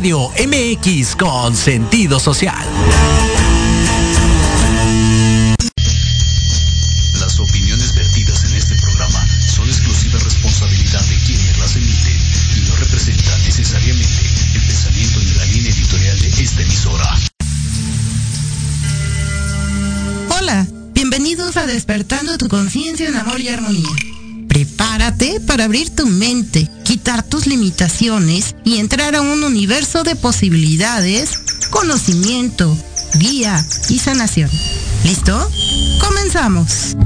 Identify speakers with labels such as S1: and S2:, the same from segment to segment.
S1: Radio MX con sentido social.
S2: Las opiniones vertidas en este programa son exclusiva responsabilidad de quienes las emiten y no representan necesariamente el pensamiento ni la línea editorial de esta emisora.
S3: Hola, bienvenidos a Despertando tu conciencia en amor y armonía. Prepárate para abrir tu mente, quitar tus limitaciones y entrar a un universo de posibilidades, conocimiento, guía y sanación. ¿Listo? Comenzamos.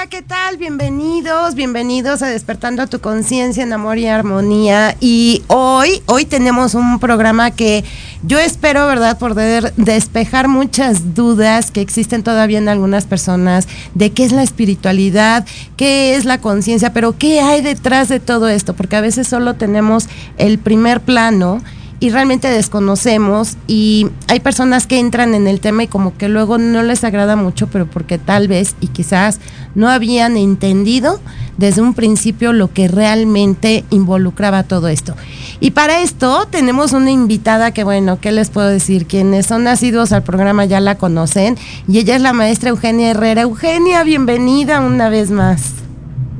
S3: Hola, ¿qué tal? Bienvenidos, bienvenidos a Despertando tu conciencia en amor y armonía. Y hoy, hoy tenemos un programa que yo espero, ¿verdad?, poder despejar muchas dudas que existen todavía en algunas personas de qué es la espiritualidad, qué es la conciencia, pero qué hay detrás de todo esto, porque a veces solo tenemos el primer plano y realmente desconocemos y hay personas que entran en el tema y como que luego no les agrada mucho, pero porque tal vez y quizás no habían entendido desde un principio lo que realmente involucraba todo esto. Y para esto tenemos una invitada que, bueno, ¿qué les puedo decir? Quienes son nacidos al programa ya la conocen y ella es la maestra Eugenia Herrera. Eugenia, bienvenida una vez más.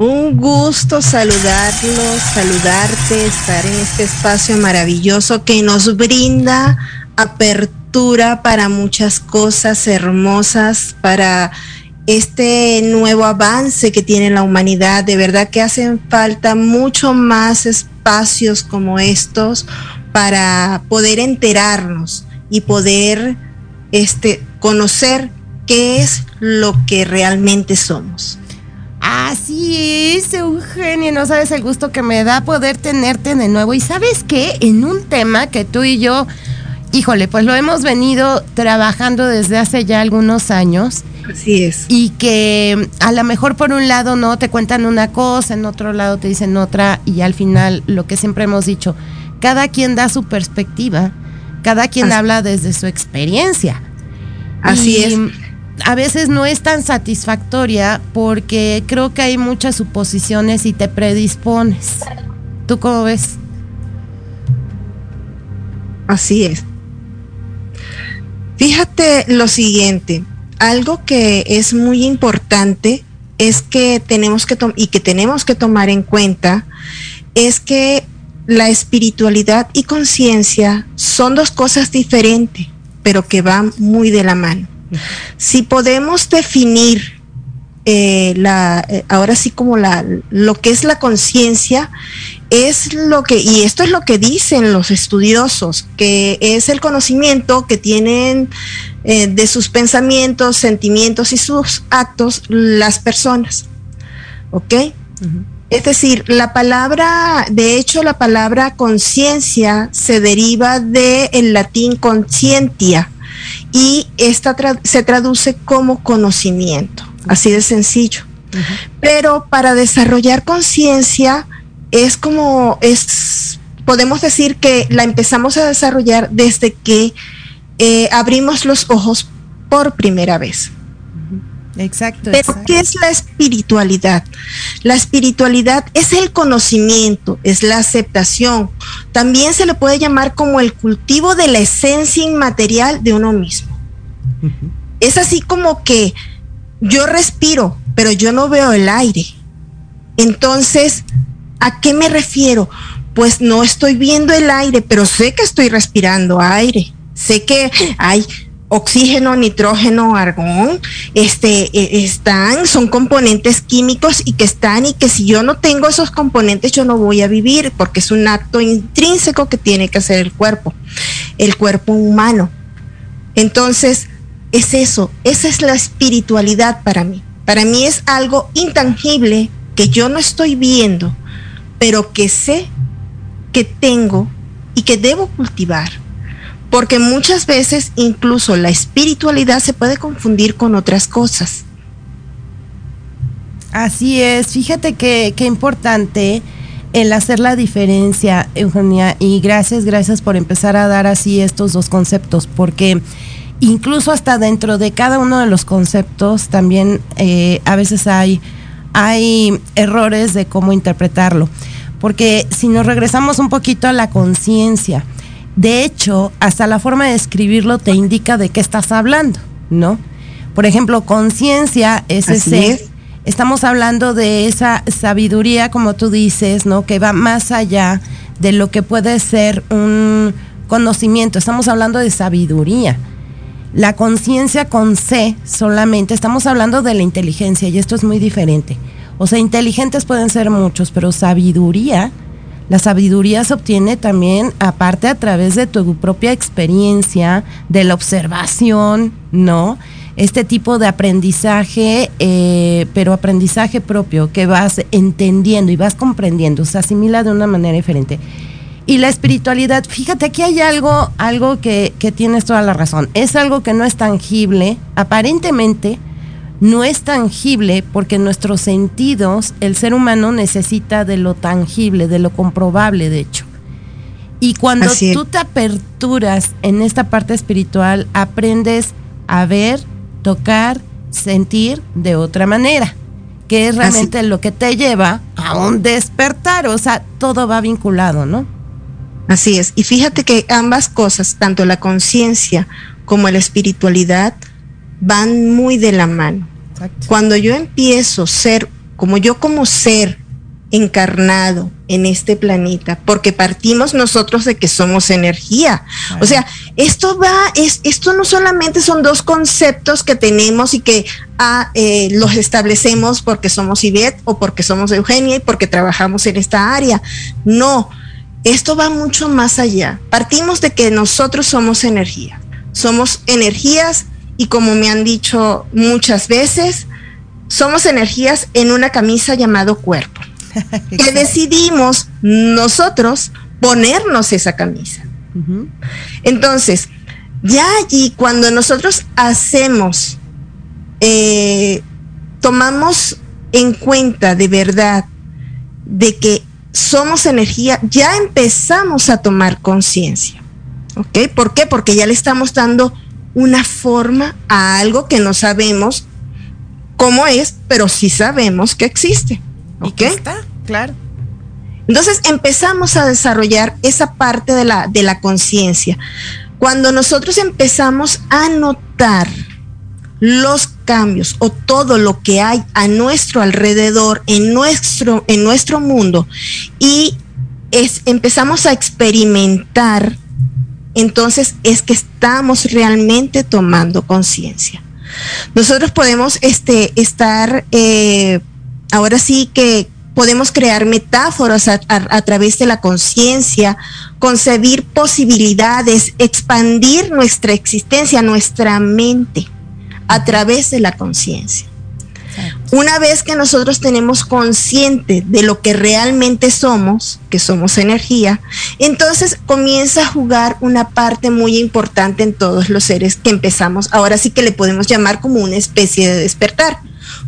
S4: Un gusto saludarlos, saludarte, estar en este espacio maravilloso que nos brinda apertura para muchas cosas hermosas, para este nuevo avance que tiene la humanidad. De verdad que hacen falta mucho más espacios como estos para poder enterarnos y poder este, conocer qué es lo que realmente somos.
S3: Así es, Eugenia, no sabes el gusto que me da poder tenerte de nuevo. Y sabes qué, en un tema que tú y yo, híjole, pues lo hemos venido trabajando desde hace ya algunos años.
S4: Así es.
S3: Y que a lo mejor por un lado no te cuentan una cosa, en otro lado te dicen otra, y al final lo que siempre hemos dicho, cada quien da su perspectiva, cada quien
S4: Así.
S3: habla desde su experiencia.
S4: Así
S3: Y
S4: es.
S3: A veces no es tan satisfactoria porque creo que hay muchas suposiciones y te predispones. ¿Tú cómo ves?
S4: Así es. Fíjate lo siguiente, algo que es muy importante es que tenemos que y que tenemos que tomar en cuenta es que la espiritualidad y conciencia son dos cosas diferentes, pero que van muy de la mano. Si podemos definir eh, la, eh, ahora sí como la, lo que es la conciencia, es lo que, y esto es lo que dicen los estudiosos, que es el conocimiento que tienen eh, de sus pensamientos, sentimientos y sus actos las personas. ¿Ok? Es decir, la palabra, de hecho, la palabra conciencia se deriva del latín conscientia y esta tra- se traduce como conocimiento, así de sencillo. Pero para desarrollar conciencia es como es podemos decir que la empezamos a desarrollar desde que eh, abrimos los ojos por primera vez.
S3: Exacto.
S4: Pero
S3: exacto.
S4: ¿qué es la espiritualidad? La espiritualidad es el conocimiento, es la aceptación. También se le puede llamar como el cultivo de la esencia inmaterial de uno mismo. Es así como que yo respiro, pero yo no veo el aire. Entonces, ¿a qué me refiero? Pues no estoy viendo el aire, pero sé que estoy respirando aire. Sé que hay oxígeno, nitrógeno, argón, este, eh, están, son componentes químicos y que están y que si yo no tengo esos componentes yo no voy a vivir porque es un acto intrínseco que tiene que hacer el cuerpo, el cuerpo humano. Entonces, es eso, esa es la espiritualidad para mí. Para mí es algo intangible que yo no estoy viendo, pero que sé que tengo y que debo cultivar. Porque muchas veces incluso la espiritualidad se puede confundir con otras cosas.
S3: Así es, fíjate que, qué importante el hacer la diferencia, Eugenia, y gracias, gracias por empezar a dar así estos dos conceptos, porque incluso hasta dentro de cada uno de los conceptos también eh, a veces hay, hay errores de cómo interpretarlo. Porque si nos regresamos un poquito a la conciencia, de hecho, hasta la forma de escribirlo te indica de qué estás hablando, ¿no? Por ejemplo, conciencia es ese. Estamos hablando de esa sabiduría, como tú dices, ¿no? Que va más allá de lo que puede ser un conocimiento. Estamos hablando de sabiduría. La conciencia con C solamente, estamos hablando de la inteligencia y esto es muy diferente. O sea, inteligentes pueden ser muchos, pero sabiduría, la sabiduría se obtiene también aparte a través de tu propia experiencia, de la observación, ¿no? Este tipo de aprendizaje, eh, pero aprendizaje propio, que vas entendiendo y vas comprendiendo, se asimila de una manera diferente. Y la espiritualidad, fíjate, aquí hay algo, algo que, que tienes toda la razón. Es algo que no es tangible, aparentemente no es tangible porque nuestros sentidos, el ser humano necesita de lo tangible, de lo comprobable, de hecho. Y cuando tú te aperturas en esta parte espiritual, aprendes a ver, tocar, sentir de otra manera, que es realmente lo que te lleva a un despertar, o sea, todo va vinculado, ¿no?
S4: Así es. Y fíjate que ambas cosas, tanto la conciencia como la espiritualidad, van muy de la mano. Cuando yo empiezo a ser, como yo como ser encarnado en este planeta, porque partimos nosotros de que somos energía. O sea, esto va, es, esto no solamente son dos conceptos que tenemos y que ah, eh, los establecemos porque somos Ivette o porque somos Eugenia y porque trabajamos en esta área. No, esto va mucho más allá. Partimos de que nosotros somos energía. Somos energías y como me han dicho muchas veces, somos energías en una camisa llamado cuerpo. que decidimos nosotros ponernos esa camisa. Entonces, ya allí cuando nosotros hacemos, eh, tomamos en cuenta de verdad de que somos energía, ya empezamos a tomar conciencia. ¿Ok? ¿Por qué? Porque ya le estamos dando una forma a algo que no sabemos cómo es, pero sí sabemos que existe. ¿Ok?
S3: está, claro.
S4: Entonces empezamos a desarrollar esa parte de la, de la conciencia. Cuando nosotros empezamos a notar los cambios o todo lo que hay a nuestro alrededor, en nuestro, en nuestro mundo, y es, empezamos a experimentar, entonces es que estamos realmente tomando conciencia. Nosotros podemos este, estar, eh, ahora sí que podemos crear metáforas a, a través de la conciencia, concebir posibilidades, expandir nuestra existencia, nuestra mente a través de la conciencia. Una vez que nosotros tenemos consciente de lo que realmente somos, que somos energía, entonces comienza a jugar una parte muy importante en todos los seres que empezamos. Ahora sí que le podemos llamar como una especie de despertar.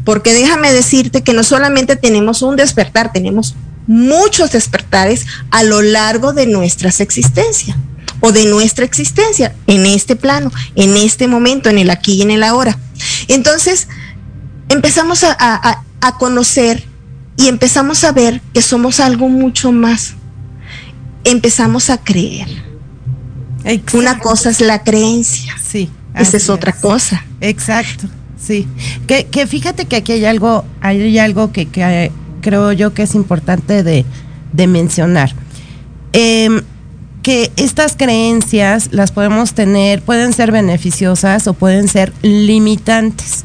S4: Porque déjame decirte que no solamente tenemos un despertar, tenemos muchos despertares a lo largo de nuestras existencias o de nuestra existencia en este plano, en este momento, en el aquí y en el ahora. Entonces, empezamos a, conocer y empezamos a ver que somos algo mucho más. Empezamos a creer. Una cosa es la creencia.
S3: Sí.
S4: Esa es otra cosa.
S3: Exacto. Sí. Que, que, fíjate que aquí hay algo, hay algo que, que creo yo que es importante de, de mencionar. Eh, que estas creencias las podemos tener, pueden ser beneficiosas o pueden ser limitantes.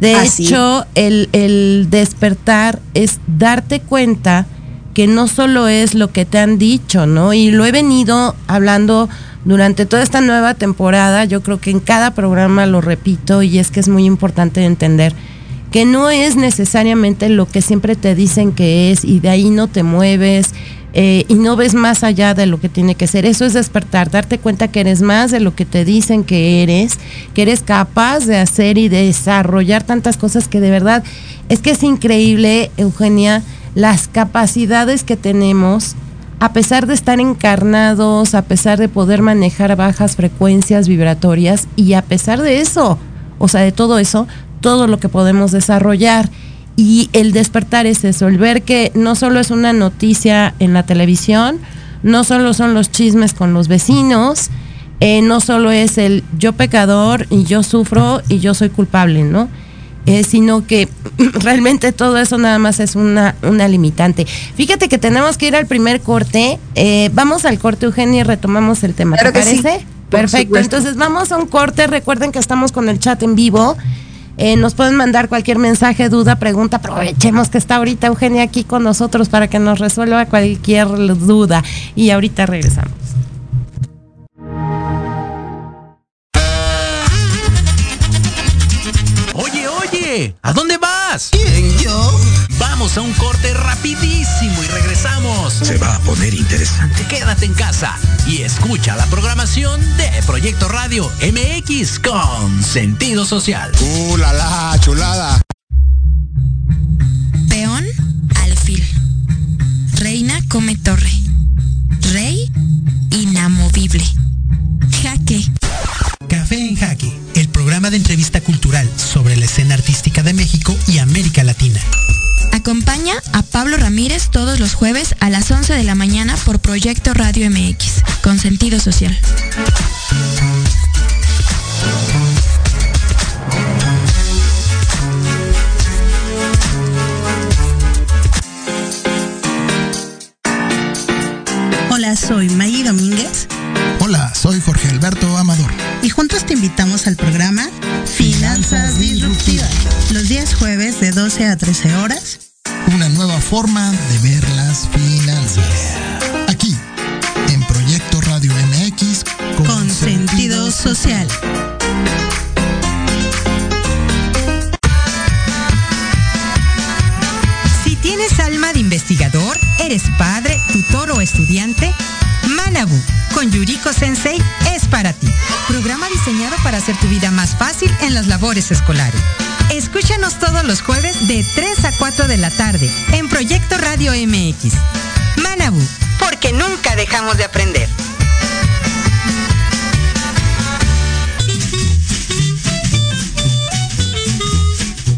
S3: De hecho, el, el, despertar es darte cuenta que no solo es lo que te han dicho, ¿no? Y lo he venido hablando durante toda esta nueva temporada, yo creo que en cada programa lo repito y es que es muy importante entender que no es necesariamente lo que siempre te dicen que es y de ahí no te mueves eh, y no ves más allá de lo que tiene que ser. Eso es despertar, darte cuenta que eres más de lo que te dicen que eres, que eres capaz de hacer y de desarrollar tantas cosas que de verdad es que es increíble, Eugenia, las capacidades que tenemos, a pesar de estar encarnados, a pesar de poder manejar bajas frecuencias vibratorias y a pesar de eso, o sea, de todo eso, todo lo que podemos desarrollar. Y el despertar es eso, el ver que no solo es una noticia en la televisión, no solo son los chismes con los vecinos, eh, no solo es el yo pecador y yo sufro y yo soy culpable, ¿no? Eh, sino que realmente todo eso nada más es una, una limitante. Fíjate que tenemos que ir al primer corte. Eh, vamos al corte, Eugenia, y retomamos el tema. ¿Te parece? Perfecto. Entonces vamos a un corte. Recuerden que estamos con el chat en vivo. Nos pueden mandar cualquier mensaje, duda, pregunta. Aprovechemos que está ahorita Eugenia aquí con nosotros para que nos resuelva cualquier duda. Y ahorita regresamos.
S1: ¿A dónde vas?
S5: ¿Quién, yo?
S1: Vamos a un corte rapidísimo y regresamos.
S5: Se va a poner interesante.
S1: Quédate en casa y escucha la programación de Proyecto Radio MX con sentido social.
S5: ¡Uh, la, la chulada!
S6: Peón, alfil. Reina come torre. Rey, inamovible. Jaque.
S7: Café en Jaque programa de entrevista cultural sobre la escena artística de México y América Latina.
S6: Acompaña a Pablo Ramírez todos los jueves a las 11 de la mañana por Proyecto Radio MX, con sentido social.
S8: Hola, soy Maggie Domínguez
S9: Hola, soy Jorge Alberto Amador.
S8: Y juntos te invitamos al programa Finanzas Disruptivas, los días jueves de 12 a 13 horas.
S9: Una nueva forma de ver las finanzas. Aquí, en Proyecto Radio MX,
S8: con, sentido social.
S10: Si tienes alma de investigador, eres padre, tutor o estudiante, Manabu con Yuriko Sensei es para ti. Programa diseñado para hacer tu vida más fácil en las labores escolares. Escúchanos todos los jueves de 3 a 4 de la tarde en Proyecto Radio MX. Manabu, porque nunca dejamos de aprender.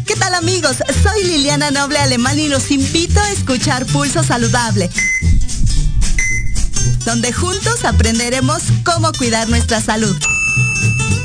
S11: ¿Qué tal amigos? Soy Liliana Noble Alemán y los invito a escuchar Pulso Saludable donde juntos aprenderemos cómo cuidar nuestra salud.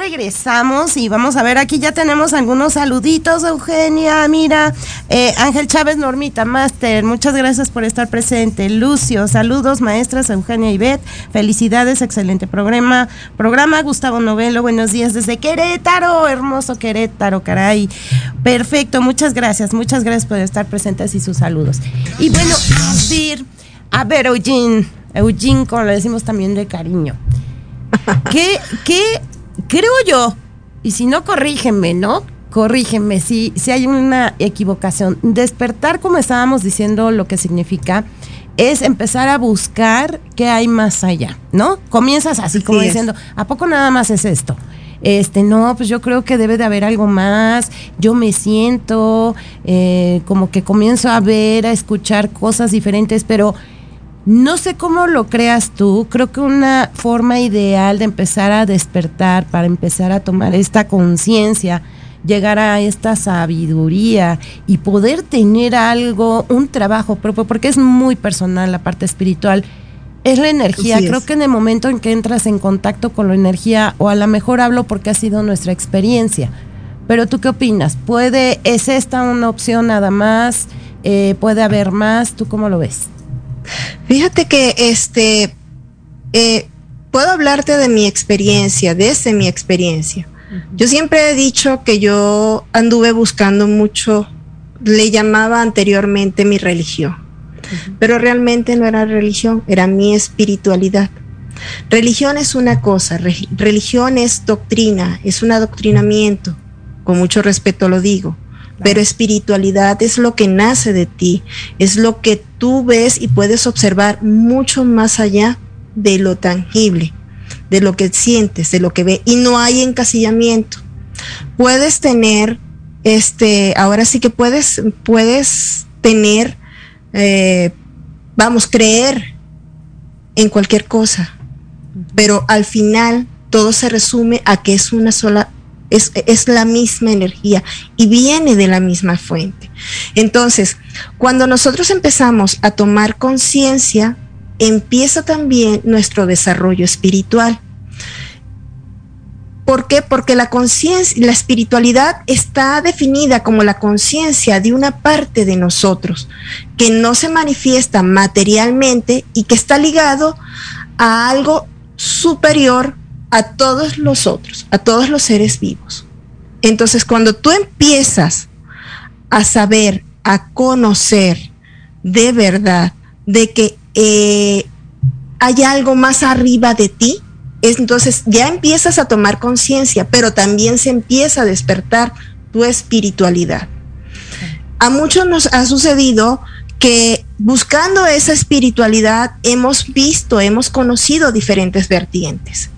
S3: Regresamos y vamos a ver, aquí ya tenemos algunos saluditos, Eugenia, mira, eh, Ángel Chávez Normita, Master, muchas gracias por estar presente. Lucio, saludos, maestras Eugenia y Beth, felicidades, excelente programa. Programa Gustavo Novelo, buenos días desde Querétaro, hermoso Querétaro, caray. Perfecto, muchas gracias, muchas gracias por estar presentes y sus saludos. Y bueno, a ver, a ver, Eugene, Eugene, como le decimos también de cariño. ¿Qué, qué creo yo, y si no, corrígeme, ¿no? Corrígeme si, si hay una equivocación. Despertar, como estábamos diciendo, lo que significa es empezar a buscar qué hay más allá, ¿no? Comienzas así, como diciendo, ¿a poco nada más es esto? Este, no, pues yo creo que debe de haber algo más, yo me siento eh, como que comienzo a ver, a escuchar cosas diferentes, pero no sé cómo lo creas tú, creo que una forma ideal de empezar a despertar, para empezar a tomar esta conciencia, llegar a esta sabiduría y poder tener algo, un trabajo propio, porque es muy personal la parte espiritual, es la energía. Creo que en el momento en que entras en contacto con la energía, o a lo mejor hablo porque ha sido nuestra experiencia, pero tú qué opinas? ¿Puede, es esta una opción nada más? Eh, ¿Puede haber más? ¿Tú cómo lo ves?
S4: Fíjate que este eh, puedo hablarte de mi experiencia, desde mi experiencia. Yo siempre he dicho que yo anduve buscando mucho, le llamaba anteriormente mi religión. pero realmente no era religión, era mi espiritualidad. Religión es una cosa, religión es doctrina, es un adoctrinamiento, con mucho respeto lo digo, pero espiritualidad es lo que nace de ti, es lo que tú ves y puedes observar mucho más allá de lo tangible, de lo que sientes, de lo que ve, y no hay encasillamiento. Puedes tener, este, ahora sí que puedes, puedes tener, eh, vamos, creer en cualquier cosa, pero al final todo se resume a que es una sola es, la misma energía y viene de la misma fuente. Entonces, cuando nosotros empezamos a tomar conciencia, empieza también nuestro desarrollo espiritual. ¿Por qué? Porque la conciencia, la espiritualidad está definida como la conciencia de una parte de nosotros que no se manifiesta materialmente y que está ligado a algo superior a todos los otros, a todos los seres vivos. Entonces, cuando tú empiezas a saber, a conocer de verdad de que eh, hay algo más arriba de ti, entonces ya empiezas a tomar conciencia, pero también se empieza a despertar tu espiritualidad. A muchos nos ha sucedido que buscando esa espiritualidad hemos visto, hemos conocido diferentes vertientes.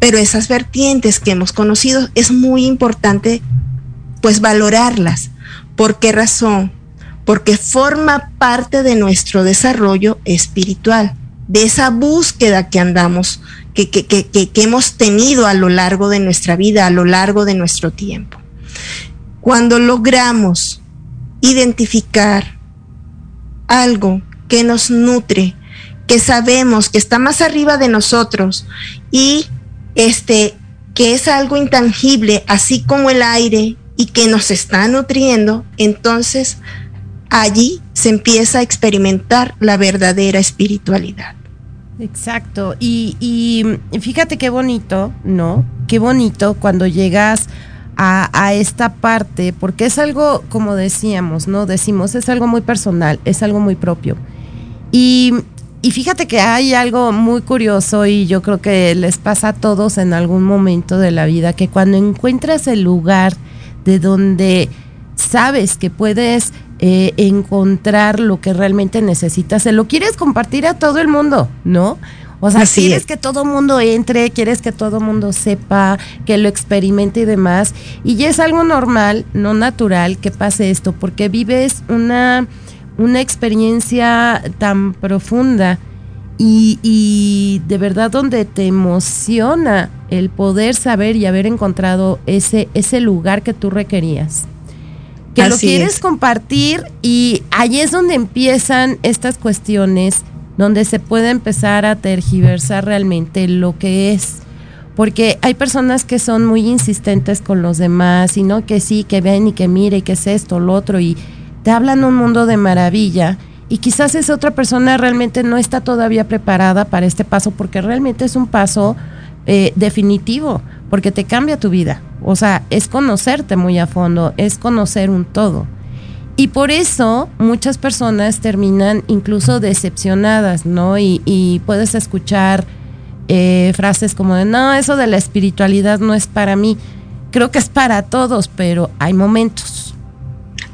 S4: Pero esas vertientes que hemos conocido es muy importante pues valorarlas. ¿Por qué razón? Porque forma parte de nuestro desarrollo espiritual, de esa búsqueda que andamos, que, que, que, que hemos tenido a lo largo de nuestra vida, a lo largo de nuestro tiempo. Cuando logramos identificar algo que nos nutre, que sabemos que está más arriba de nosotros y este, que es algo intangible, así como el aire, y que nos está nutriendo, entonces allí se empieza a experimentar la verdadera espiritualidad.
S3: Exacto, y, fíjate qué bonito, ¿no? Qué bonito cuando llegas a, a, esta parte, porque es algo, como decíamos, ¿no? Decimos, es algo muy personal, es algo muy propio. Y y fíjate que hay algo muy curioso y yo creo que les pasa a todos en algún momento de la vida, que cuando encuentras el lugar de donde sabes que puedes eh, encontrar lo que realmente necesitas, se lo quieres compartir a todo el mundo, ¿no? O sea, quieres que todo el mundo entre, quieres que todo el mundo sepa, que lo experimente y demás. Y ya es algo normal, no natural, que pase esto, porque vives una una experiencia tan profunda y, de verdad donde te emociona el poder saber y haber encontrado ese, ese lugar que tú requerías. Que lo quieres compartir y ahí es donde empiezan estas cuestiones, donde se puede empezar a tergiversar realmente lo que es. Porque hay personas que son muy insistentes con los demás y no que sí, que ven y que mire, que es esto, lo otro y te hablan un mundo de maravilla y quizás esa otra persona realmente no está todavía preparada para este paso porque realmente es un paso eh, definitivo, porque te cambia tu vida. O sea, es conocerte muy a fondo, es conocer un todo. Y por eso muchas personas terminan incluso decepcionadas, ¿no? Y, puedes escuchar eh, frases como de, no, eso de la espiritualidad no es para mí. Creo que es para todos, pero hay momentos.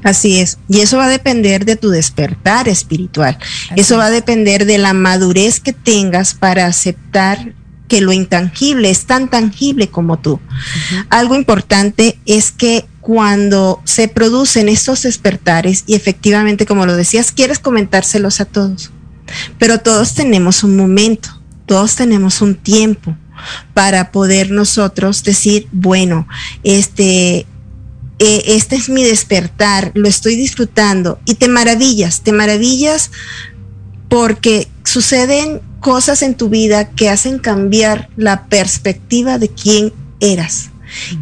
S4: Así es. Y eso va a depender de tu despertar espiritual. eso va a depender de la madurez que tengas para aceptar que lo intangible es tan tangible como tú. Algo importante es que cuando se producen estos despertares, y efectivamente, como lo decías, quieres comentárselos a todos, pero todos tenemos un momento, todos tenemos un tiempo para poder nosotros decir, bueno, este, eh, este es mi despertar, lo estoy disfrutando y te maravillas, te maravillas porque suceden cosas en tu vida que hacen cambiar la perspectiva de quién eras.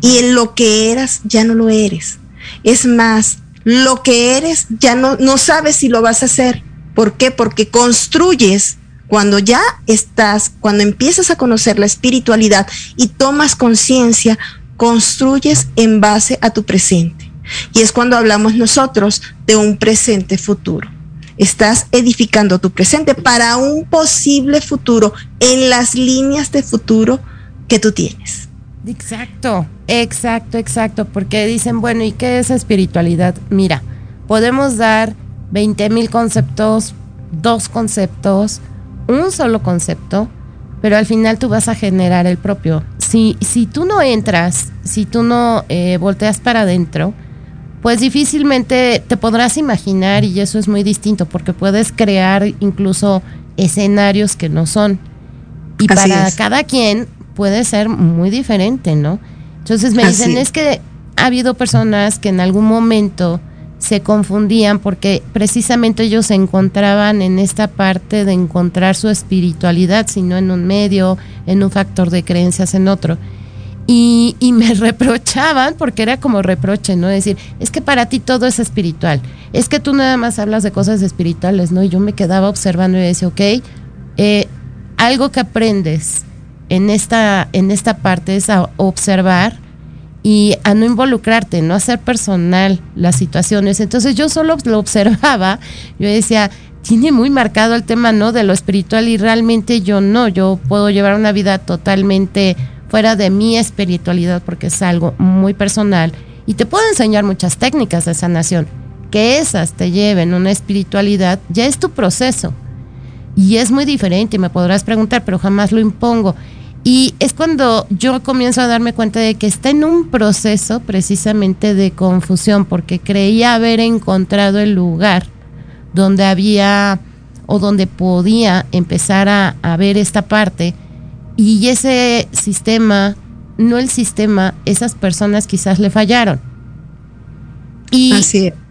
S4: Y en lo que eras ya no lo eres. Es más, lo que eres ya no, no sabes si lo vas a hacer. ¿Por qué? Porque construyes cuando ya estás, cuando empiezas a conocer la espiritualidad y tomas conciencia, construyes en base a tu presente. Y es cuando hablamos nosotros de un presente futuro. estás edificando tu presente para un posible futuro en las líneas de futuro que tú tienes.
S3: Exacto, exacto, exacto, porque dicen, bueno, ¿y qué es espiritualidad? Mira, podemos dar 20 mil conceptos, dos conceptos, un solo concepto, pero al final tú vas a generar el propio. Si, si tú no entras, si tú no eh, volteas para adentro, pues difícilmente te podrás imaginar y eso es muy distinto porque puedes crear incluso escenarios que no son. Y para cada quien puede ser muy diferente, ¿no? Entonces me dicen, es que ha habido personas que en algún momento se confundían porque precisamente ellos se encontraban en esta parte de encontrar su espiritualidad, sino en un medio, en un factor de creencias en otro. Y, y, me reprochaban, porque era como reproche, ¿no? Decir, es que para ti todo es espiritual, es que tú nada más hablas de cosas espirituales, ¿no? Y yo me quedaba observando y decía, ok, eh, algo que aprendes en esta, en esta parte es a observar y a no involucrarte, no hacer personal las situaciones. Entonces yo solo lo observaba, yo decía, tiene muy marcado el tema, ¿no? De lo espiritual y realmente yo no, yo puedo llevar una vida totalmente fuera de mi espiritualidad porque es algo muy personal y te puedo enseñar muchas técnicas de sanación. Que esas te lleven una espiritualidad ya es tu proceso y es muy diferente me podrás preguntar, pero jamás lo impongo. Y es cuando yo comienzo a darme cuenta de que está en un proceso precisamente de confusión, porque creía haber encontrado el lugar donde había o donde podía empezar a, ver esta parte. Y ese sistema, no el sistema, esas personas quizás le fallaron. Y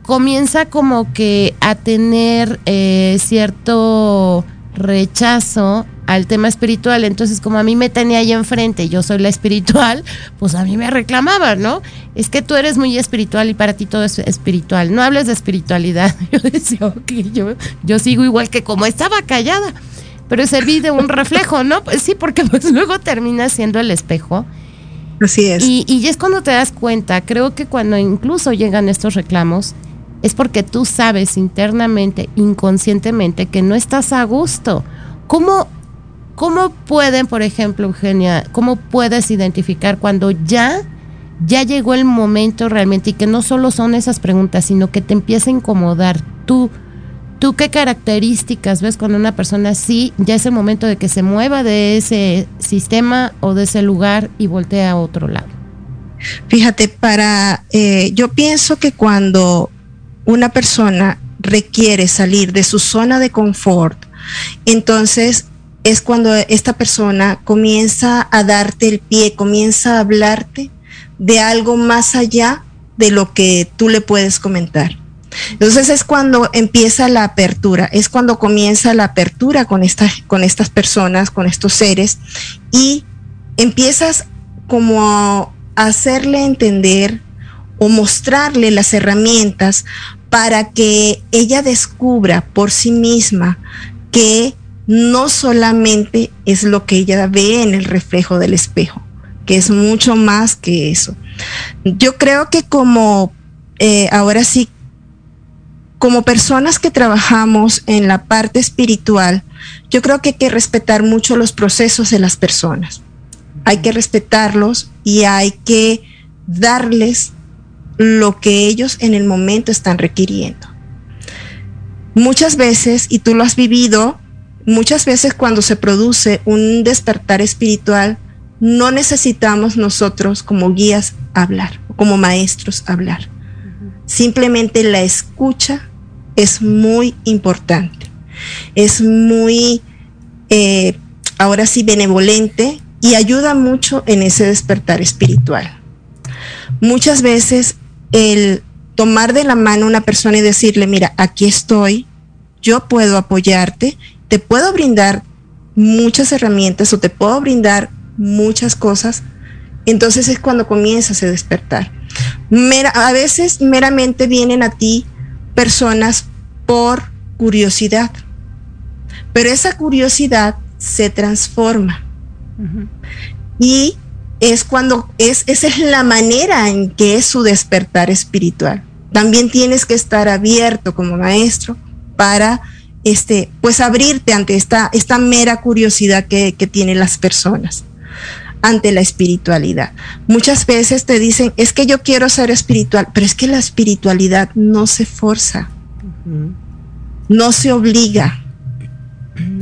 S3: comienza como que a tener eh, cierto rechazo al tema espiritual. Entonces, como a mí me tenía ahí enfrente, yo soy la espiritual, pues a mí me reclamaban, ¿no? Es que tú eres muy espiritual y para ti todo es espiritual. No hables de espiritualidad. Yo decía, ok, yo, yo sigo igual que como estaba callada, pero serví de un reflejo, ¿no? Pues sí, porque pues luego termina siendo el espejo.
S4: Así es.
S3: Y, y es cuando te das cuenta, creo que cuando incluso llegan estos reclamos, es porque tú sabes internamente, inconscientemente, que no estás a gusto. ¿Cómo, cómo pueden, por ejemplo, Eugenia, cómo puedes identificar cuando ya, ya llegó el momento realmente y que no solo son esas preguntas, sino que te empieza a incomodar tú? ¿Tú qué características ves cuando una persona sí, ya es el momento de que se mueva de ese sistema o de ese lugar y voltea a otro lado?
S4: Fíjate, para, eh, yo pienso que cuando una persona requiere salir de su zona de confort, entonces es cuando esta persona comienza a darte el pie, comienza a hablarte de algo más allá de lo que tú le puedes comentar. Entonces es cuando empieza la apertura, es cuando comienza la apertura con, con estas personas, con estos seres, y empiezas como a hacerle entender o mostrarle las herramientas para que ella descubra por sí misma que no solamente es lo que ella ve en el reflejo del espejo, que es mucho más que eso. Yo creo que como, eh, ahora sí, como personas que trabajamos en la parte espiritual, yo creo que hay que respetar mucho los procesos de las personas. Hay que respetarlos y hay que darles lo que ellos en el momento están requiriendo. Muchas veces, y tú lo has vivido, muchas veces cuando se produce un despertar espiritual, no necesitamos nosotros como guías hablar, como maestros hablar. Simplemente la escucha es muy importante, es muy, eh, ahora sí, benevolente y ayuda mucho en ese despertar espiritual. Muchas veces el tomar de la mano a una persona y decirle, mira, aquí estoy, yo puedo apoyarte, te puedo brindar muchas herramientas o te puedo brindar muchas cosas, entonces es cuando comienzas a despertar. a veces meramente vienen a ti personas por curiosidad, pero esa curiosidad se transforma. Y es cuando es, esa es la manera en que es su despertar espiritual. También tienes que estar abierto como maestro para este, pues abrirte ante esta, esta mera curiosidad que, que tienen las personas ante la espiritualidad. Muchas veces te dicen, es que yo quiero ser espiritual, pero es que la espiritualidad no se forza, no se obliga.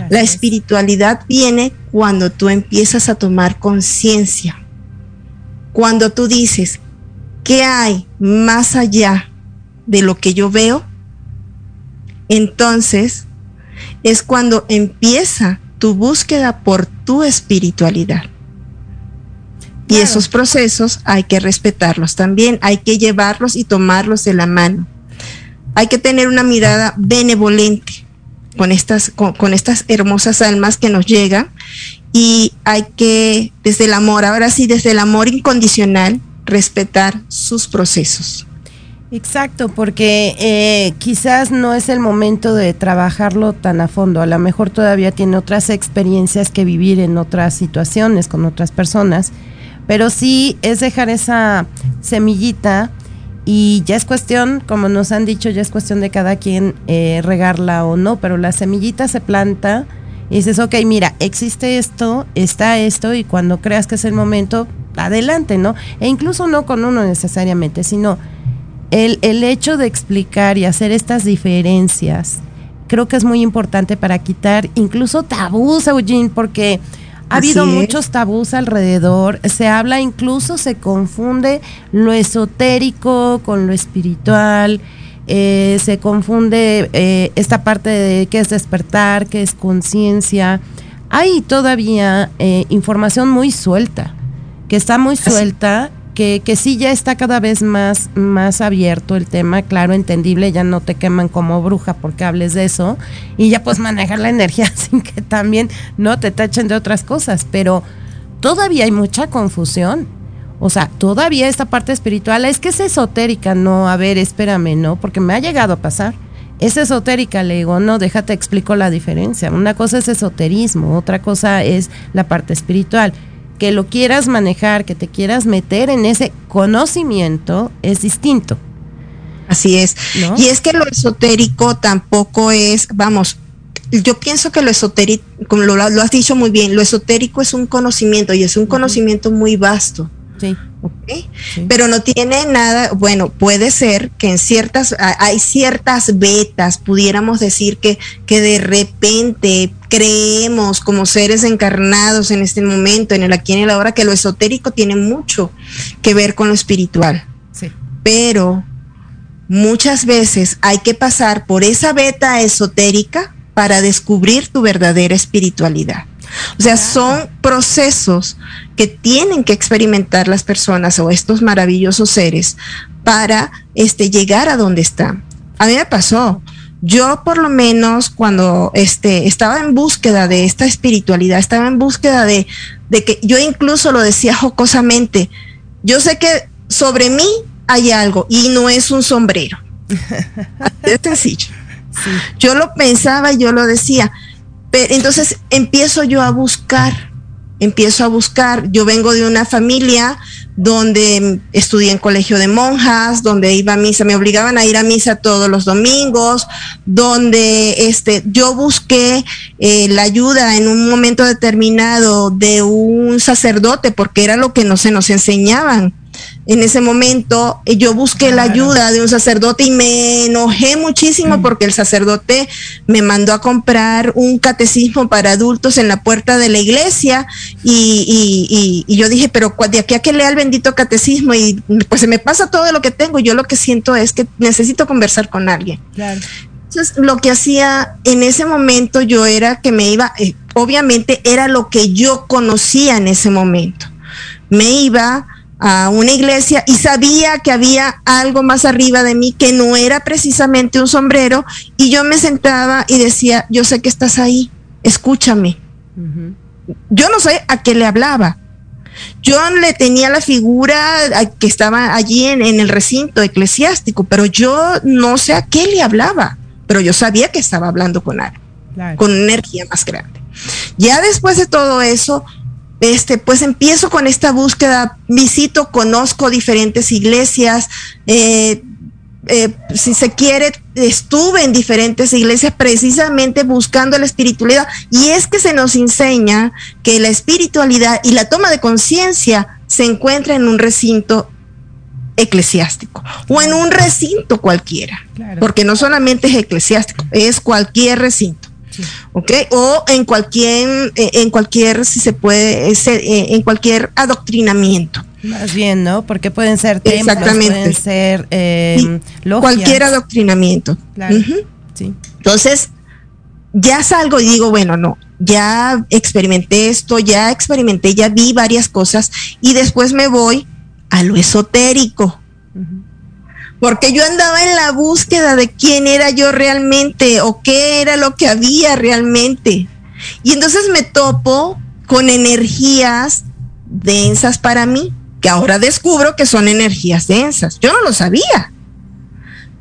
S4: La espiritualidad viene cuando tú empiezas a tomar conciencia, cuando tú dices, ¿qué hay más allá de lo que yo veo? Entonces es cuando empieza tu búsqueda por tu espiritualidad. Y esos procesos hay que respetarlos también, hay que llevarlos y tomarlos de la mano. Hay que tener una mirada benevolente con estas, con, estas hermosas almas que nos llegan y hay que, desde el amor, ahora sí, desde el amor incondicional, respetar sus procesos.
S3: Exacto, porque eh, quizás no es el momento de trabajarlo tan a fondo. A lo mejor todavía tiene otras experiencias que vivir en otras situaciones con otras personas pero sí es dejar esa semillita y ya es cuestión, como nos han dicho, ya es cuestión de cada quien eh, regarla o no, pero la semillita se planta y dices, ok, mira, existe esto, está esto y cuando creas que es el momento, adelante, ¿no? E incluso no con uno necesariamente, sino el, el hecho de explicar y hacer estas diferencias, creo que es muy importante para quitar incluso tabús, Eugene, porque ha habido muchos tabús alrededor, se habla incluso, se confunde lo esotérico con lo espiritual, eh, se confunde eh, esta parte de qué es despertar, qué es conciencia. Hay todavía eh, información muy suelta, que está muy suelta que, que sí ya está cada vez más, más abierto el tema, claro, entendible, ya no te queman como bruja porque hables de eso y ya puedes manejar la energía sin que también no te tachen de otras cosas, pero todavía hay mucha confusión. O sea, todavía esta parte espiritual es que es esotérica, no, a ver, espérame, no, porque me ha llegado a pasar. Es esotérica, le digo, no, déjate explico la diferencia. Una cosa es esoterismo, otra cosa es la parte espiritual que lo quieras manejar, que te quieras meter en ese conocimiento, es distinto.
S4: Así es. Y es que lo esotérico tampoco es, vamos, yo pienso que lo esotérico, como lo, has dicho muy bien, lo esotérico es un conocimiento y es un conocimiento muy vasto. Sí. Pero no tiene nada, bueno, puede ser que en ciertas, hay ciertas vetas, pudiéramos decir que, que de repente creemos como seres encarnados en este momento, en el aquí y en el ahora, que lo esotérico tiene mucho que ver con lo espiritual. Sí. Pero muchas veces hay que pasar por esa beta esotérica para descubrir tu verdadera espiritualidad. O sea, son procesos que tienen que experimentar las personas o estos maravillosos seres para este, llegar a donde están. A mí me pasó. Yo por lo menos cuando este, estaba en búsqueda de esta espiritualidad, estaba en búsqueda de, de que yo incluso lo decía jocosamente, yo sé que sobre mí hay algo y no es un sombrero. es sencillo. Yo lo pensaba y yo lo decía, pero entonces empiezo yo a buscar, empiezo a buscar. Yo vengo de una familia donde estudié en colegio de monjas, donde iba a misa, me obligaban a ir a misa todos los domingos, donde este, yo busqué eh, la ayuda en un momento determinado de un sacerdote, porque era lo que no se nos enseñaban en ese momento eh, yo busqué la ayuda de un sacerdote y me enojé muchísimo mm. porque el sacerdote me mandó a comprar un catecismo para adultos en la puerta de la iglesia y, yo dije, pero de aquí a que lea el bendito catecismo y pues se me pasa todo lo que tengo, yo lo que siento es que necesito conversar con alguien. Entonces, lo que hacía en ese momento yo era que me iba, eh, obviamente era lo que yo conocía en ese momento. Me iba a una iglesia y sabía que había algo más arriba de mí que no era precisamente un sombrero y yo me sentaba y decía, yo sé que estás ahí, escúchame. Yo no sé a qué le hablaba. Yo le tenía la figura que estaba allí en, el recinto eclesiástico, pero yo no sé a qué le hablaba, pero yo sabía que estaba hablando con algo, con energía más grande. Ya después de todo eso, este, pues empiezo con esta búsqueda, visito, conozco diferentes iglesias, eh, eh, si se quiere, estuve en diferentes iglesias precisamente buscando la espiritualidad y es que se nos enseña que la espiritualidad y la toma de conciencia se encuentra en un recinto eclesiástico o en un recinto cualquiera, porque no solamente es eclesiástico, es cualquier recinto. ¿Ok? O en cualquier, eh, en cualquier, si se puede, eh, en cualquier adoctrinamiento.
S3: Más bien, ¿no? Porque pueden ser templos, pueden ser eh,
S4: cualquier adoctrinamiento. sí. Entonces, ya salgo y digo, bueno, no, ya experimenté esto, ya experimenté, ya vi varias cosas y después me voy a lo esotérico. Porque yo andaba en la búsqueda de quién era yo realmente o qué era lo que había realmente. Y entonces me topo con energías densas para mí que ahora descubro que son energías densas. Yo no lo sabía,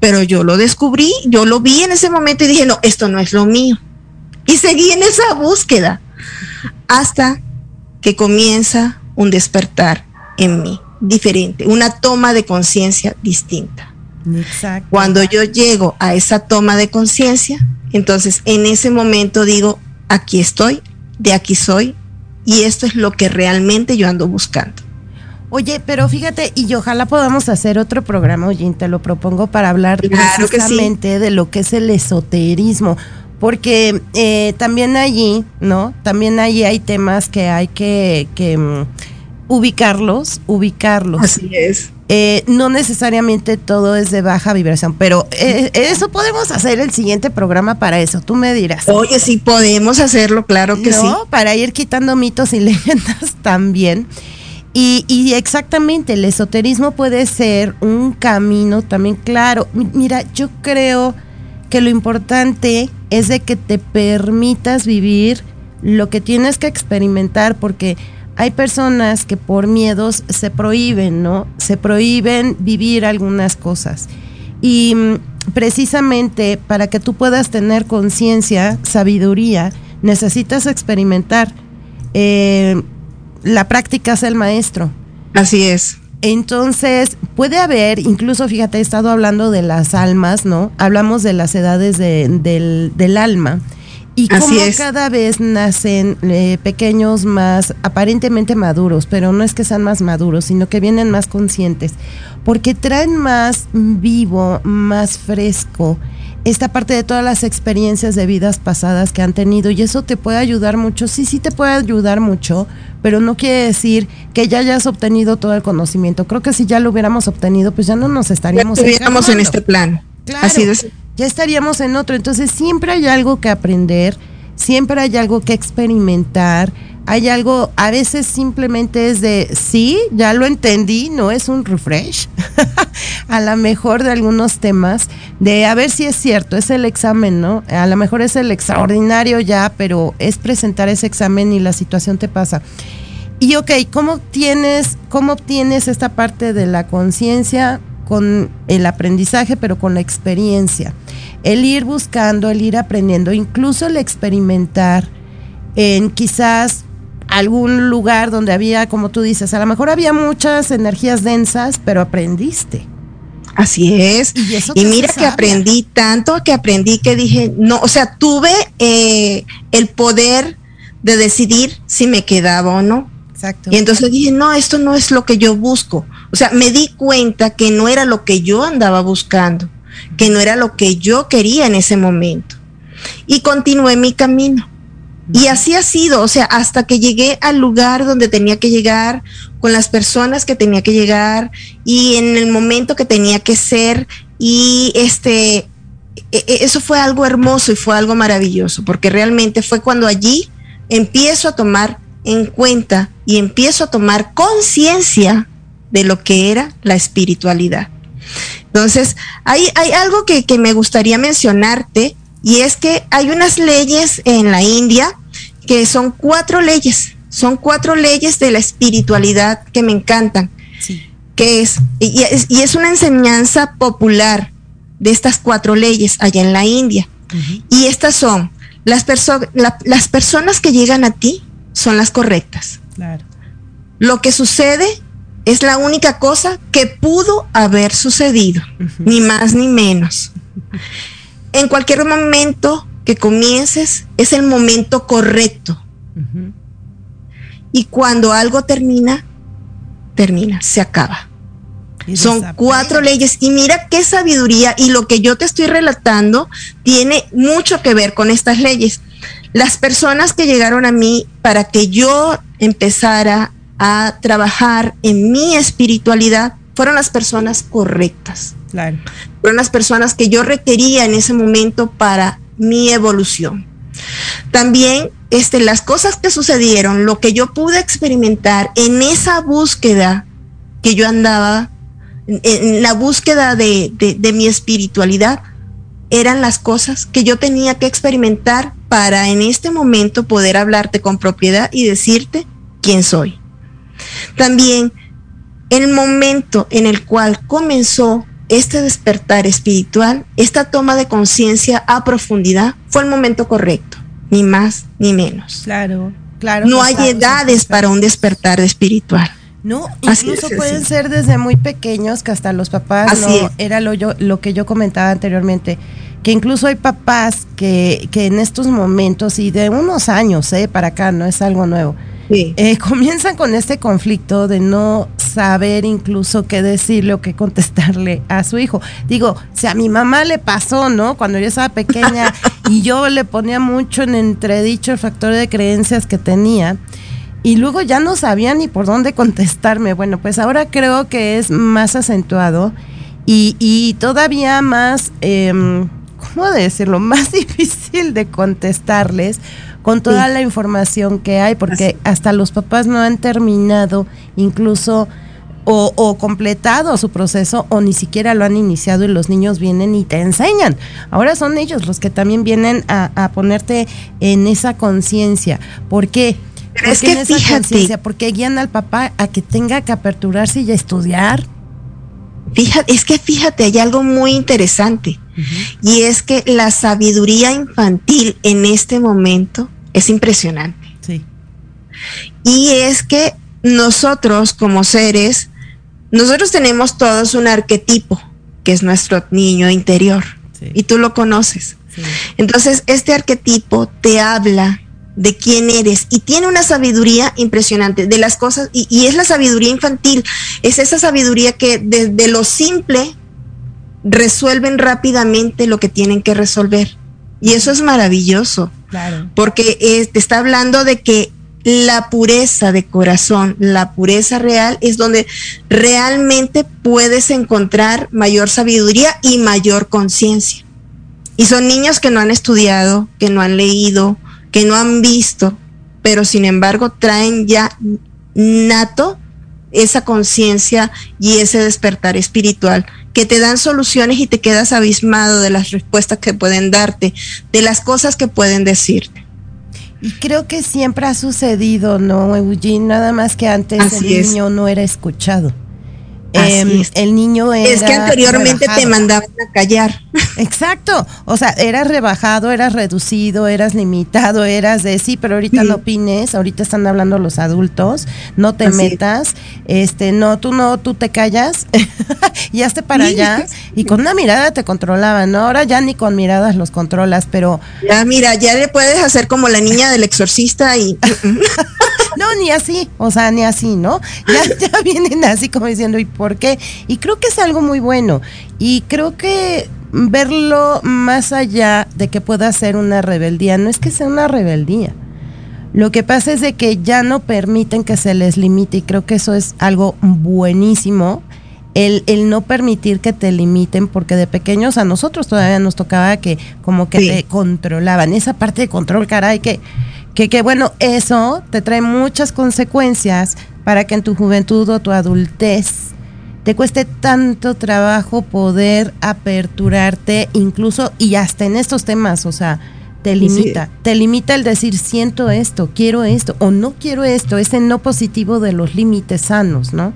S4: pero yo lo descubrí, yo lo vi en ese momento y dije, no, esto no es lo mío. Y seguí en esa búsqueda hasta que comienza un despertar en mí, diferente, una toma de conciencia distinta. Exacto. Cuando yo llego a esa toma de conciencia, entonces en ese momento digo, aquí estoy, de aquí soy, y esto es lo que realmente yo ando buscando.
S3: Oye, pero fíjate, y ojalá podamos hacer otro programa, oye, te lo propongo para hablar precisamente de lo que es el esoterismo, porque eh, también allí, ¿no? También allí hay temas que hay que, mm, ubicarlos, ubicarlos.
S4: Así es.
S3: Eh, no necesariamente todo es de baja vibración, pero eh, eso podemos hacer el siguiente programa para eso, tú me dirás.
S4: Oye, sí podemos hacerlo, claro que sí.
S3: Para ir quitando mitos y leyendas también. Y, exactamente, el esoterismo puede ser un camino también claro. Mira, yo creo que lo importante es de que te permitas vivir lo que tienes que experimentar, porque hay personas que por miedos se prohíben, ¿no? Se prohíben vivir algunas cosas. Y mm, precisamente para que tú puedas tener conciencia, sabiduría, necesitas experimentar. Eh, la práctica es el maestro.
S4: Así es.
S3: Entonces, puede haber, incluso fíjate, he estado hablando de las almas, ¿no? Hablamos de las edades del, alma. Y cómo cada vez nacen eh, pequeños más aparentemente maduros, pero no es que sean más maduros, sino que vienen más conscientes, porque traen más vivo, más fresco esta parte de todas las experiencias de vidas pasadas que han tenido. Y eso te puede ayudar mucho, sí, sí te puede ayudar mucho, pero no quiere decir que ya hayas obtenido todo el conocimiento. Creo que si ya lo hubiéramos obtenido, pues ya no nos estaríamos...
S4: Ya en este plan.
S3: Claro, Así ya estaríamos en otro. Entonces siempre hay algo que aprender, siempre hay algo que experimentar hay algo, a veces simplemente es de, sí, ya lo entendí, no es un refresh, a lo mejor de algunos temas, de a ver si es cierto, es el examen, ¿no? A lo mejor es el extraordinario ya, pero es presentar ese examen y la situación te pasa. Y ok, ¿cómo obtienes, cómo obtienes esta parte de la conciencia con el aprendizaje, pero con la experiencia? El ir buscando, el ir aprendiendo, incluso el experimentar en quizás algún lugar donde había, como tú dices, a lo mejor había muchas energías densas, pero aprendiste.
S4: Así es. Y, mira que aprendí tanto que aprendí que dije, no, o sea, tuve eh, el poder de decidir si me quedaba o no. Exacto. Y entonces dije, no, esto no es lo que yo busco. O sea, me di cuenta que no era lo que yo andaba buscando, que no era lo que yo quería en ese momento. Y continué mi camino. Y así ha sido, o sea, hasta que llegué al lugar donde tenía que llegar, con las personas que tenía que llegar y en el momento que tenía que ser. Y este, e, e, eso fue algo hermoso y fue algo maravilloso, porque realmente fue cuando allí empiezo a tomar en cuenta y empiezo a tomar conciencia de lo que era la espiritualidad. Entonces, hay, hay algo que, que me gustaría mencionarte y es que hay unas leyes en la India que son cuatro leyes, son cuatro leyes de la espiritualidad que me encantan, que es y, es, una enseñanza popular de estas cuatro leyes allá en la India. Y estas son, las, las personas que llegan a ti son las correctas. Lo que sucede es la única cosa que pudo haber sucedido, ni más ni menos. En cualquier momento que comiences es el momento correcto. Y cuando algo termina, termina, se acaba. Son cuatro leyes y mira qué sabiduría y lo que yo te estoy relatando tiene mucho que ver con estas leyes. Las personas que llegaron a mí para que yo empezara a trabajar en mi espiritualidad fueron las personas correctas. Fueron las personas que yo requería en ese momento para mi evolución. También este, las cosas que sucedieron, lo que yo pude experimentar en esa búsqueda que yo andaba, en, la búsqueda de, de mi espiritualidad, eran las cosas que yo tenía que experimentar para en este momento poder hablarte con propiedad y decirte quién soy. También el momento en el cual comenzó este despertar espiritual, esta toma de conciencia a profundidad, fue el momento correcto, ni más ni menos.
S3: Claro, claro.
S4: No hay edades para un despertar espiritual.
S3: No, incluso pueden ser desde muy pequeños que hasta los papás no, era lo yo lo que yo comentaba anteriormente, que incluso hay papás que, que en estos momentos y de unos años, eh, para acá no es algo nuevo eh, comienzan con este conflicto de no saber incluso qué decirle o qué contestarle a su hijo. Digo, si a mi mamá le pasó, ¿no? Cuando yo estaba pequeña y yo le ponía mucho en entredicho el factor de creencias que tenía. Y luego ya no sabía ni por dónde contestarme. Bueno, pues ahora creo que es más acentuado y, y todavía más, eh, ¿cómo decirlo? Más difícil de contestarles con toda la información que hay, porque hasta los papás no han terminado incluso o, completado su proceso o ni siquiera lo han iniciado y los niños vienen y te enseñan. Ahora son ellos los que también vienen a, ponerte en esa conciencia. ¿Por qué?
S4: Es que fíjate,
S3: porque guían al papá a que tenga que aperturarse y estudiar.
S4: Fíjate, es que fíjate, hay algo muy interesante. Y es que la sabiduría infantil en este momento es impresionante.
S3: Sí.
S4: Y es que nosotros como seres, nosotros tenemos todos un arquetipo, que es nuestro niño interior. Y tú lo conoces. Entonces, este arquetipo te habla de quién eres y tiene una sabiduría impresionante de las cosas y, es la sabiduría infantil, es esa sabiduría que desde lo simple resuelven rápidamente lo que tienen que resolver. Y eso es maravilloso. Porque te está hablando de que la pureza de corazón, la pureza real es donde realmente puedes encontrar mayor sabiduría y mayor conciencia. Y son niños que no han estudiado, que no han leído, que no han visto, pero sin embargo traen ya nato esa conciencia y ese despertar espiritual que te dan soluciones y te quedas abismado de las respuestas que pueden darte, de las cosas que pueden decirte.
S3: Y creo que siempre ha sucedido, ¿no, Eugene? Nada más que antes el niño no era escuchado. Em, el niño era
S4: Es que anteriormente te mandaban a callar.
S3: Exacto. O sea, eras rebajado, eras reducido, eras limitado, eras de sí, pero ahorita no opines, ahorita están hablando los adultos, no te metas, este, no, tú no, tú te callas y hazte para allá. Y con una mirada te controlaban, ¿no? Ahora ya ni con miradas los controlas, pero.
S4: Ya, mira, ya le puedes hacer como la niña del exorcista y.
S3: no, ni así, o sea, ni así, ¿no? Ya, ya vienen así como diciendo, ¿y por qué? Y creo que es algo muy bueno. Y creo que verlo más allá de que pueda ser una rebeldía, no es que sea una rebeldía. Lo que pasa es de que ya no permiten que se les limite y creo que eso es algo buenísimo. El, el no permitir que te limiten, porque de pequeños a nosotros todavía nos tocaba que como que te controlaban. Esa parte de control, caray, que que, que bueno, eso te trae muchas consecuencias para que en tu juventud o tu adultez te cueste tanto trabajo poder aperturarte incluso y hasta en estos temas, o sea, te limita, te limita el decir siento esto, quiero esto o no quiero esto, ese no positivo de los límites sanos, ¿no?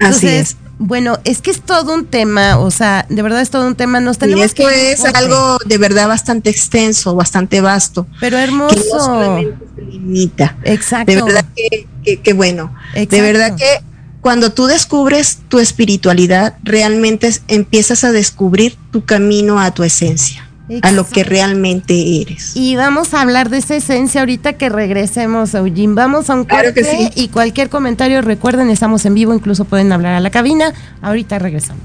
S4: Así es.
S3: Bueno, es que es todo un tema, o sea, de verdad es todo un tema. Nos tenemos
S4: y es que es algo de verdad bastante extenso, bastante vasto.
S3: Pero hermoso.
S4: Que no solamente se limita.
S3: Exacto.
S4: De verdad que, que, bueno. De verdad que cuando tú descubres tu espiritualidad, realmente empiezas a descubrir tu camino a tu esencia, a lo que realmente eres.
S3: Y vamos a hablar de esa esencia ahorita que regresemos, Eugene. Vamos a un
S4: Claro que
S3: corte
S4: sí.
S3: y cualquier comentario, recuerden, estamos en vivo, incluso pueden hablar a la cabina. Ahorita regresamos.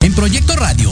S1: En Proyecto Radio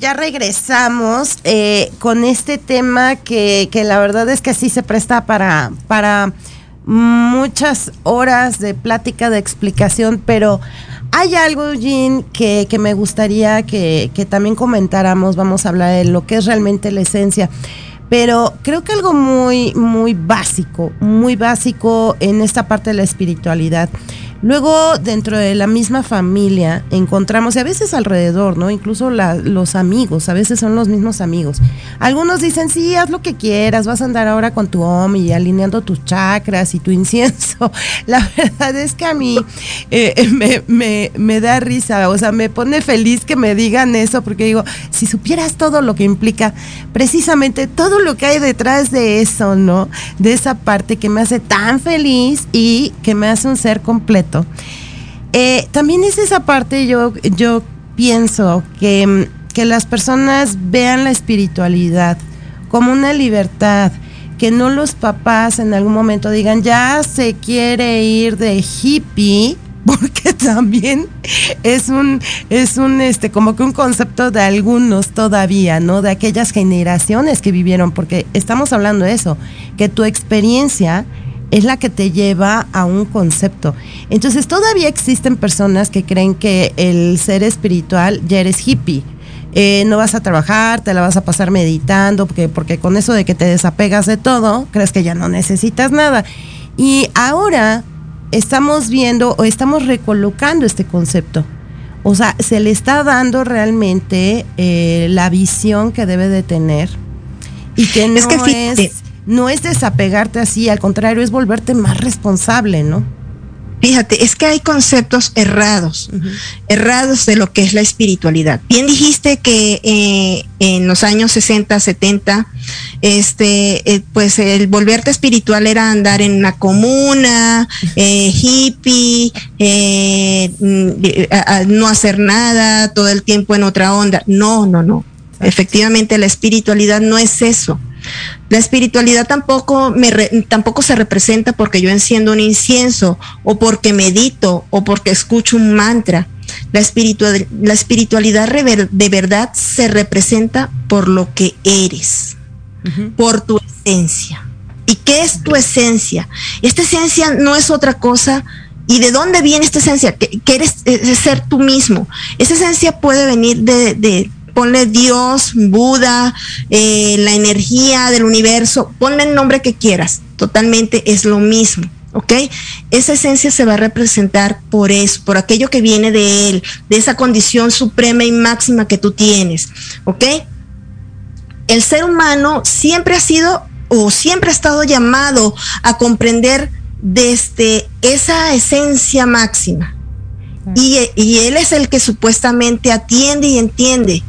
S3: Ya regresamos eh, con este tema que, que la verdad es que sí se presta para, para muchas horas de plática, de explicación, pero hay algo, Jean, que, que me gustaría que, que también comentáramos. Vamos a hablar de lo que es realmente la esencia. Pero creo que algo muy, muy básico, muy básico en esta parte de la espiritualidad. Luego, dentro de la misma familia, encontramos, y a veces alrededor, ¿no? Incluso los amigos, a veces son los mismos amigos. Algunos dicen, sí, haz lo que quieras, vas a andar ahora con tu OM y alineando tus chakras y tu incienso. La verdad es que a mí eh, me, me- me da risa, o sea, me pone feliz que me digan eso, porque digo, si supieras todo lo que implica, precisamente todo lo que hay detrás de eso, ¿no? De esa parte que me hace tan feliz y que me hace un ser completo. Eh, también es esa parte, yo, yo pienso que, mm, que las personas vean la espiritualidad como una libertad, que no los papás en algún momento digan, ya se quiere ir de hippie, porque también es un, es un, este, como que un concepto de algunos todavía, ¿no? De aquellas generaciones que vivieron, porque estamos hablando de eso, que tu experiencia es la que te lleva a un concepto. Entonces todavía existen personas que creen que el ser espiritual ya eres hippie. Eh, no vas a trabajar, te la vas a pasar meditando, porque, porque con eso de que te desapegas de todo, crees que ya no necesitas nada. Y ahora estamos viendo o estamos recolocando este concepto. O sea, se le está dando realmente eh, la visión que debe de tener y que no es, no es desapegarte así, al contrario, es volverte más responsable, ¿no?
S4: Fíjate, es que hay conceptos errados, errados de lo que es la espiritualidad. Bien dijiste que eh, en los años 60, 70, este, eh, pues el volverte espiritual era andar en una comuna, eh, hippie, mm, no hacer nada, todo el tiempo en otra onda. No, no, no. Efectivamente, la espiritualidad no es eso. La espiritualidad tampoco, me tampoco se representa porque yo enciendo un incienso o porque medito o porque escucho un mantra. La, espiritual, la espiritualidad de verdad se representa por lo que eres, por tu esencia. ¿Y qué es tu esencia? Esta esencia no es otra cosa. ¿Y de dónde viene esta esencia? Que, eres ser tú mismo. Esa esencia puede venir de ponle Dios, Buda, eh, la energía del universo, ponle el nombre que quieras, totalmente es lo mismo. ¿ok? Esa esencia se va a representar por eso, por aquello que viene de él, de esa condición suprema y máxima que tú tienes, ¿ok? El ser humano siempre ha sido o siempre ha estado llamado a comprender desde esa esencia máxima. Y, y él es el que supuestamente atiende y entiende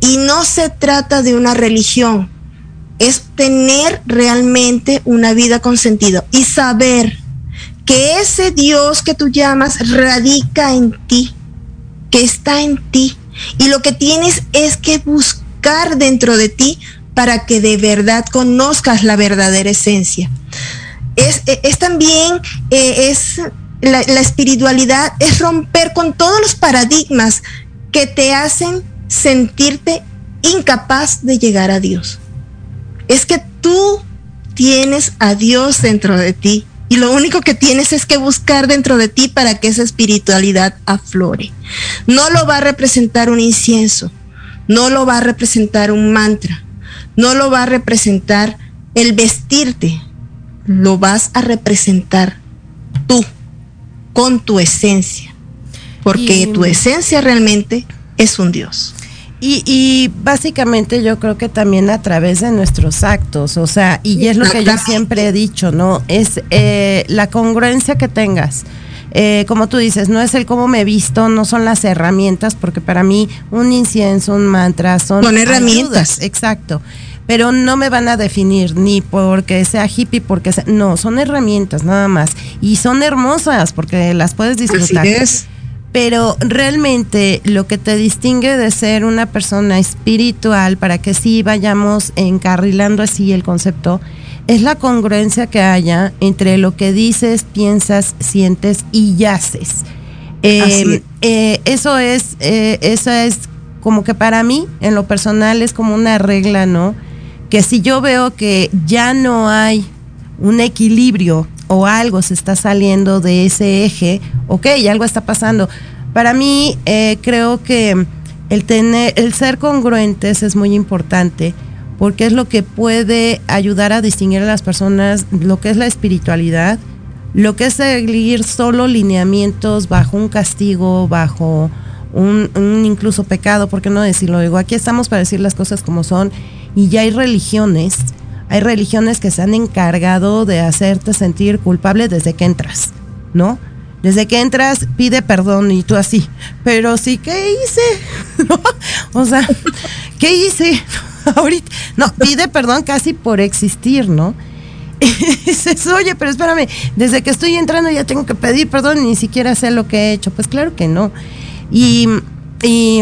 S4: y no se trata de una religión, es tener realmente una vida con sentido y saber que ese Dios que tú llamas radica en ti, que está en ti. Y lo que tienes es que buscar dentro de ti para que de verdad conozcas la verdadera esencia. Es, es también, eh, es la espiritualidad, es romper con todos los paradigmas que te hacen sentirte incapaz de llegar a Dios. Es que tú tienes a Dios dentro de ti y lo único que tienes es que buscar dentro de ti para que esa espiritualidad aflore. No lo va a representar un incienso, no lo va a representar un mantra, no lo va a representar el vestirte, lo vas a representar tú con tu esencia, porque tu esencia realmente es un Dios.
S3: Y, básicamente yo creo que también a través de nuestros actos, o sea, y es lo que yo siempre he dicho, ¿no? Es eh, la congruencia que tengas. Eh, como tú dices, no es el cómo me he visto, no son las herramientas, porque para mí un incienso, un mantra son...
S4: Son herramientas.
S3: exacto. Pero no me van a definir ni porque sea hippie, porque sea, no, son herramientas nada más. Y son hermosas porque las puedes disfrutar. Así es pero realmente lo que te distingue de ser una persona espiritual, para que sí vayamos encarrilando así el concepto, es la congruencia que haya entre lo que dices, piensas, sientes y haces. Em, eh, eso es, eh, eso es como que para mí, en lo personal, es como una regla, ¿no? Que si yo veo que ya no hay un equilibrio o algo se está saliendo de ese eje, ok, algo está pasando. Para mí, eh, creo que el, tener, el ser congruentes es muy importante porque es lo que puede ayudar a distinguir a las personas lo que es la espiritualidad, lo que es seguir solo lineamientos bajo un castigo, bajo un, incluso pecado, ¿por qué no decirlo? Digo, aquí estamos para decir las cosas como son y ya hay religiones hay religiones que se han encargado de hacerte sentir culpable desde que entras, ¿no? Desde que entras, pide perdón y tú así. Pero sí, ¿qué hice? ¿No? O sea, ¿qué hice? Ahorita. No, pide perdón casi por existir, ¿no? Dices, oye, pero espérame, desde que estoy entrando ya tengo que pedir perdón, y ni siquiera sé lo que he hecho. Pues claro que no. Y, y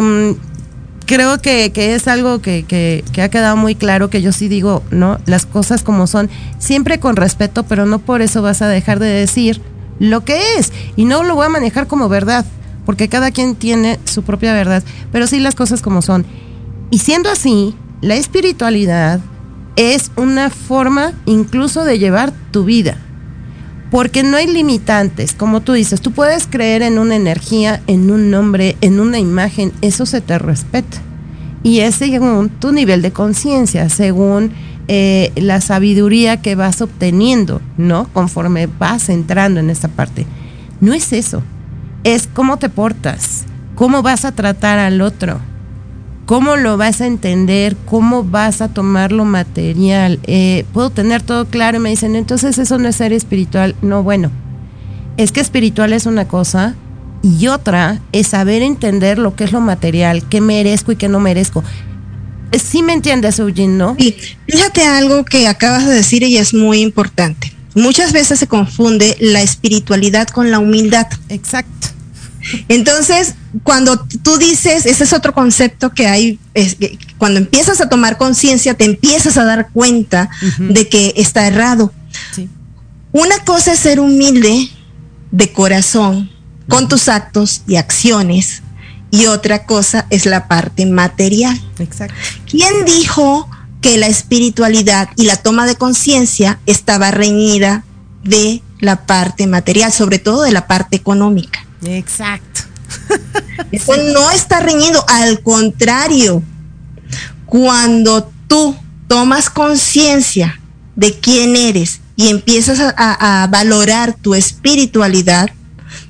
S3: creo que, es algo que, ha quedado muy claro, que yo sí digo, ¿no? Las cosas como son, siempre con respeto, pero no por eso vas a dejar de decir lo que es. Y no lo voy a manejar como verdad, porque cada quien tiene su propia verdad, pero sí las cosas como son. Y siendo así, la espiritualidad es una forma incluso de llevar tu vida porque no hay limitantes, como tú dices, tú puedes creer en una energía, en un nombre, en una imagen, eso se te respeta. Y es según tu nivel de conciencia, según eh, la sabiduría que vas obteniendo, ¿no? Conforme vas entrando en esta parte. No es eso, es cómo te portas, cómo vas a tratar al otro, cómo lo vas a entender, cómo vas a tomar lo material. Eh, puedo tener todo claro y me dicen, entonces eso no es ser espiritual. No, bueno, es que espiritual es una cosa y otra es saber entender lo que es lo material, qué merezco y qué no merezco. Sí me entiendes, Eugene, ¿no?
S4: Sí, fíjate algo que acabas de decir y es muy importante. Muchas veces se confunde la espiritualidad con la humildad.
S3: Exacto.
S4: Entonces, cuando tú dices, ese es otro concepto que hay, es que cuando empiezas a tomar conciencia, te empiezas a dar cuenta de que está errado.
S3: Sí.
S4: Una cosa es ser humilde de corazón con tus actos y acciones y otra cosa es la parte material.
S3: Exacto.
S4: ¿Quién dijo que la espiritualidad y la toma de conciencia estaba reñida de la parte material, sobre todo de la parte económica?
S3: Exacto.
S4: Eso no está reñido, al contrario, cuando tú tomas conciencia de quién eres y empiezas a, valorar tu espiritualidad,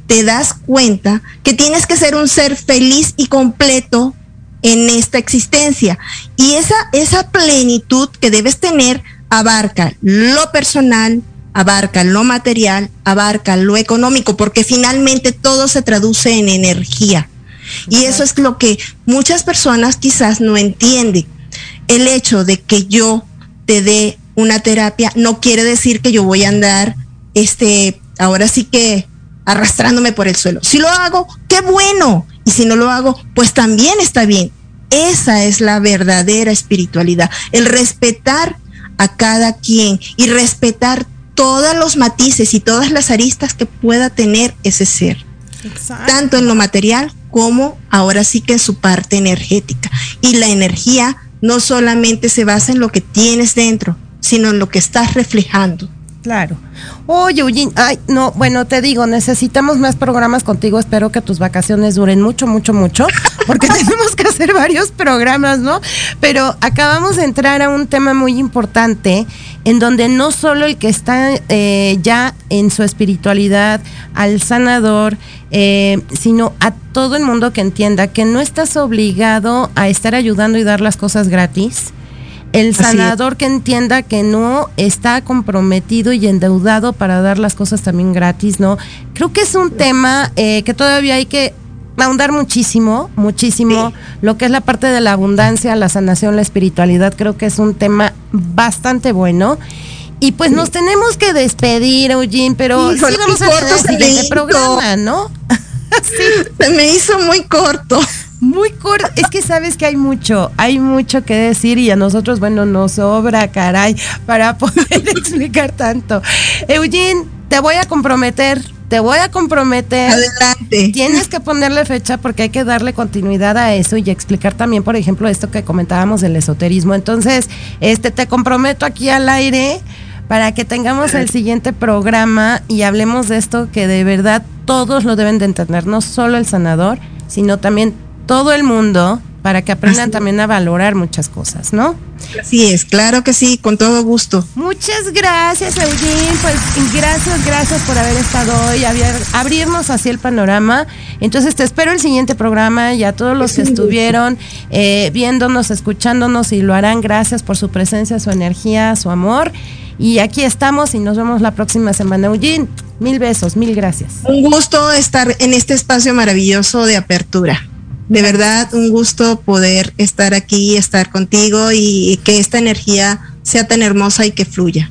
S4: te das cuenta que tienes que ser un ser feliz y completo en esta existencia. Y esa, esa plenitud que debes tener abarca lo personal, abarca lo material, abarca lo económico, porque finalmente todo se traduce en energía. Y eso es lo que muchas personas quizás no entienden. El hecho de que yo te dé una terapia no quiere decir que yo voy a andar, este, ahora sí que arrastrándome por el suelo. Si lo hago, qué bueno. Y si no lo hago, pues también está bien. Esa es la verdadera espiritualidad, el respetar a cada quien y respetar todos los matices y todas las aristas que pueda tener ese ser. Exacto. Tanto en lo material como ahora sí que en su parte energética. Y la energía no solamente se basa en lo que tienes dentro, sino en lo que estás reflejando.
S3: Claro. Oye, Eugene, ay, no, bueno, te digo, necesitamos más programas contigo. Espero que tus vacaciones duren mucho, mucho, mucho, porque tenemos que hacer varios programas, ¿no? Pero acabamos de entrar a un tema muy importante, en donde no solo el que está eh, ya en su espiritualidad, al sanador, eh, sino a todo el mundo que entienda que no estás obligado a estar ayudando y dar las cosas gratis el sanador que entienda que no está comprometido y endeudado para dar las cosas también gratis, ¿no? Creo que es un tema eh, que todavía hay que ahondar muchísimo, muchísimo. Sí. Lo que es la parte de la abundancia, la sanación, la espiritualidad, creo que es un tema bastante bueno. Y pues sí. nos tenemos que despedir, Eugene, pero sí, vamos a el siguiente programa, ¿no?
S4: sí. Se me hizo muy corto.
S3: Muy corto, es que sabes que hay mucho, hay mucho que decir y a nosotros, bueno, nos sobra, caray, para poder explicar tanto. Eugene, te voy a comprometer, te voy a comprometer.
S4: Adelante.
S3: Tienes que ponerle fecha porque hay que darle continuidad a eso y explicar también, por ejemplo, esto que comentábamos del esoterismo. Entonces, este, te comprometo aquí al aire para que tengamos el siguiente programa y hablemos de esto que de verdad todos lo deben de entender, no solo el sanador, sino también todo el mundo para que aprendan Así. también a valorar muchas cosas, ¿no?
S4: Así es, claro que sí, con todo gusto.
S3: Muchas gracias, Eugene. Pues gracias, gracias por haber estado hoy, abrir, abrirnos así el panorama. Entonces te espero el siguiente programa y a todos los que estuvieron eh, viéndonos, escuchándonos y lo harán, gracias por su presencia, su energía, su amor. Y aquí estamos y nos vemos la próxima semana. Eugene, mil besos, mil gracias.
S4: Un gusto estar en este espacio maravilloso de apertura de verdad un gusto poder estar aquí, estar contigo y que esta energía sea tan hermosa y que fluya.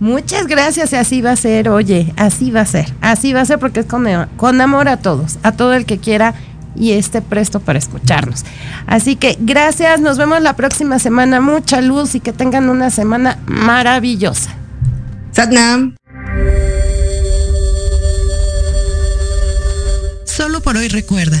S3: Muchas gracias y así va a ser, oye, así va a ser, así va a ser porque es con, con amor a todos, a todo el que quiera y esté presto para escucharnos. Así que gracias, nos vemos la próxima semana, mucha luz y que tengan una semana maravillosa.
S4: Satnam.
S12: Solo por hoy recuerda,